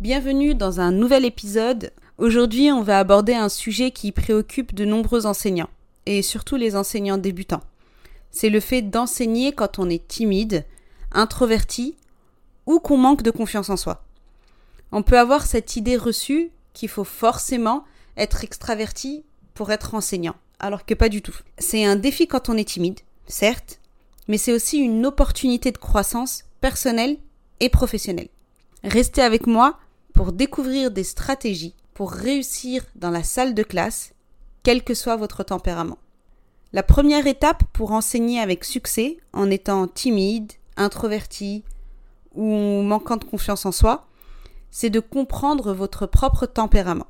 Bienvenue dans un nouvel épisode. Aujourd'hui, on va aborder un sujet qui préoccupe de nombreux enseignants, et surtout les enseignants débutants. C'est le fait d'enseigner quand on est timide, introverti ou qu'on manque de confiance en soi. On peut avoir cette idée reçue qu'il faut forcément être extraverti pour être enseignant, alors que pas du tout. C'est un défi quand on est timide, certes, mais c'est aussi une opportunité de croissance personnelle et professionnelle. Restez avec moi pour découvrir des stratégies pour réussir dans la salle de classe, quel que soit votre tempérament. La première étape pour enseigner avec succès en étant timide, introverti ou manquant de confiance en soi, c'est de comprendre votre propre tempérament.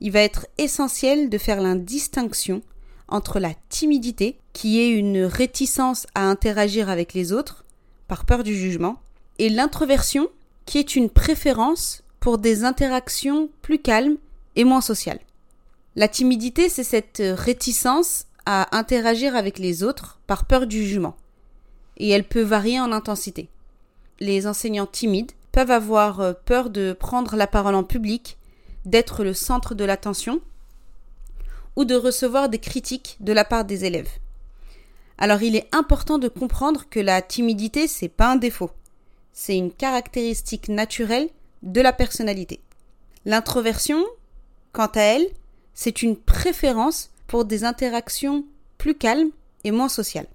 Il va être essentiel de faire la distinction entre la timidité, qui est une réticence à interagir avec les autres, par peur du jugement, et l'introversion, qui est une préférence pour des interactions plus calmes et moins sociales. La timidité, c'est cette réticence à interagir avec les autres par peur du jugement. Et elle peut varier en intensité. Les enseignants timides peuvent avoir euh, peur de prendre la parole en public, d'être le centre de l'attention, ou de recevoir des critiques de la part des élèves. Alors il est important de comprendre que la timidité, c'est pas un défaut c'est une caractéristique naturelle de la personnalité. L'introversion, quant à elle, c'est une préférence pour des interactions plus calmes et moins sociales.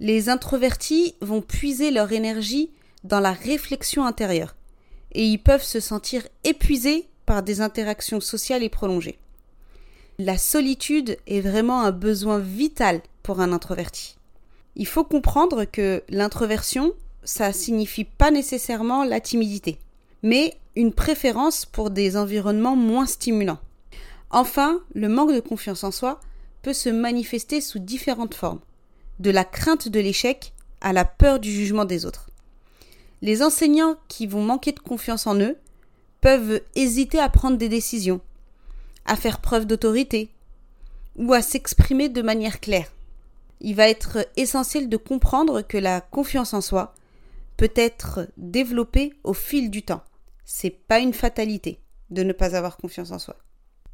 Les introvertis vont puiser leur énergie dans la réflexion intérieure et ils peuvent se sentir épuisés par des interactions sociales et prolongées. La solitude est vraiment un besoin vital pour un introverti. Il faut comprendre que l'introversion ça signifie pas nécessairement la timidité, mais une préférence pour des environnements moins stimulants. Enfin, le manque de confiance en soi peut se manifester sous différentes formes, de la crainte de l'échec à la peur du jugement des autres. Les enseignants qui vont manquer de confiance en eux peuvent hésiter à prendre des décisions, à faire preuve d'autorité ou à s'exprimer de manière claire. Il va être essentiel de comprendre que la confiance en soi peut être développé au fil du temps. C'est pas une fatalité de ne pas avoir confiance en soi.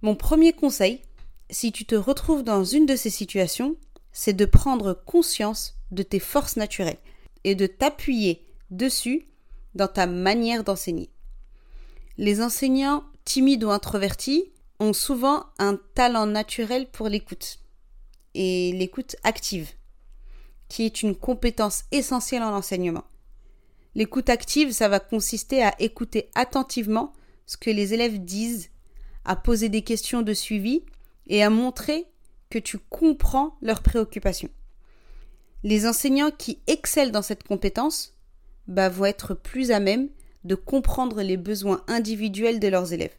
Mon premier conseil, si tu te retrouves dans une de ces situations, c'est de prendre conscience de tes forces naturelles et de t'appuyer dessus dans ta manière d'enseigner. Les enseignants timides ou introvertis ont souvent un talent naturel pour l'écoute et l'écoute active, qui est une compétence essentielle en enseignement. L'écoute active, ça va consister à écouter attentivement ce que les élèves disent, à poser des questions de suivi et à montrer que tu comprends leurs préoccupations. Les enseignants qui excellent dans cette compétence bah, vont être plus à même de comprendre les besoins individuels de leurs élèves.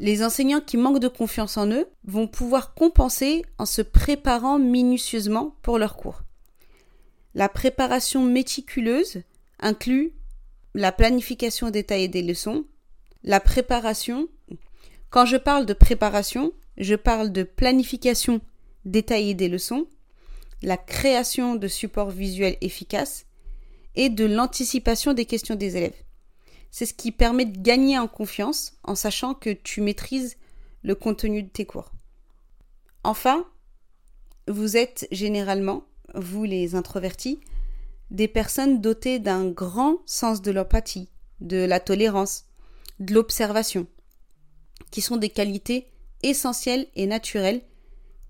Les enseignants qui manquent de confiance en eux vont pouvoir compenser en se préparant minutieusement pour leurs cours. La préparation méticuleuse inclut la planification détaillée des leçons, la préparation. Quand je parle de préparation, je parle de planification détaillée des leçons, la création de supports visuels efficaces et de l'anticipation des questions des élèves. C'est ce qui permet de gagner en confiance en sachant que tu maîtrises le contenu de tes cours. Enfin, vous êtes généralement, vous les introvertis, des personnes dotées d'un grand sens de l'empathie, de la tolérance, de l'observation. qui sont des qualités essentielles et naturelles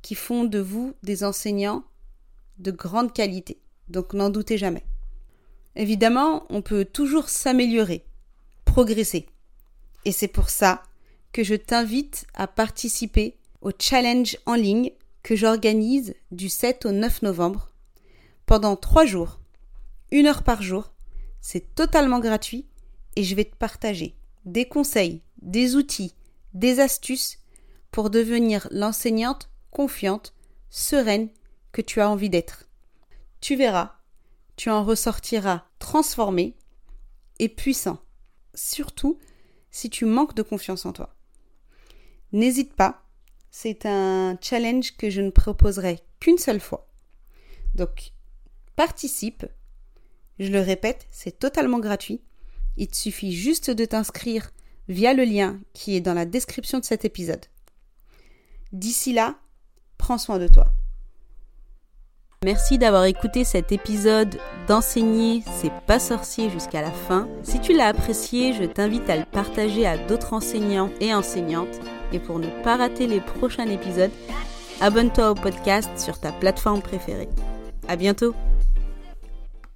qui font de vous des enseignants de grande qualité. Donc n'en doutez jamais. Évidemment, on peut toujours s'améliorer, progresser. Et c'est pour ça que je t'invite à participer au challenge en ligne que j'organise du 7 au 9 novembre pendant trois jours, une heure par jour. C'est totalement gratuit et je vais te partager des conseils, des outils, des astuces pour devenir l'enseignante confiante, sereine que tu as envie d'être. Tu verras, tu en ressortiras transformé et puissant, surtout si tu manques de confiance en toi. N'hésite pas, c'est un challenge que je ne proposerai qu'une seule fois. Donc, participe. Je le répète, c'est totalement gratuit. Il te suffit juste de t'inscrire via le lien qui est dans la description de cet épisode. D'ici là, prends soin de toi. Merci d'avoir écouté cet épisode d'enseigner c'est pas sorcier jusqu'à la fin. Si tu l'as apprécié, je t'invite à le partager à d'autres enseignants et enseignantes. Et pour ne pas rater les prochains épisodes, abonne-toi au podcast sur ta plateforme préférée. À bientôt!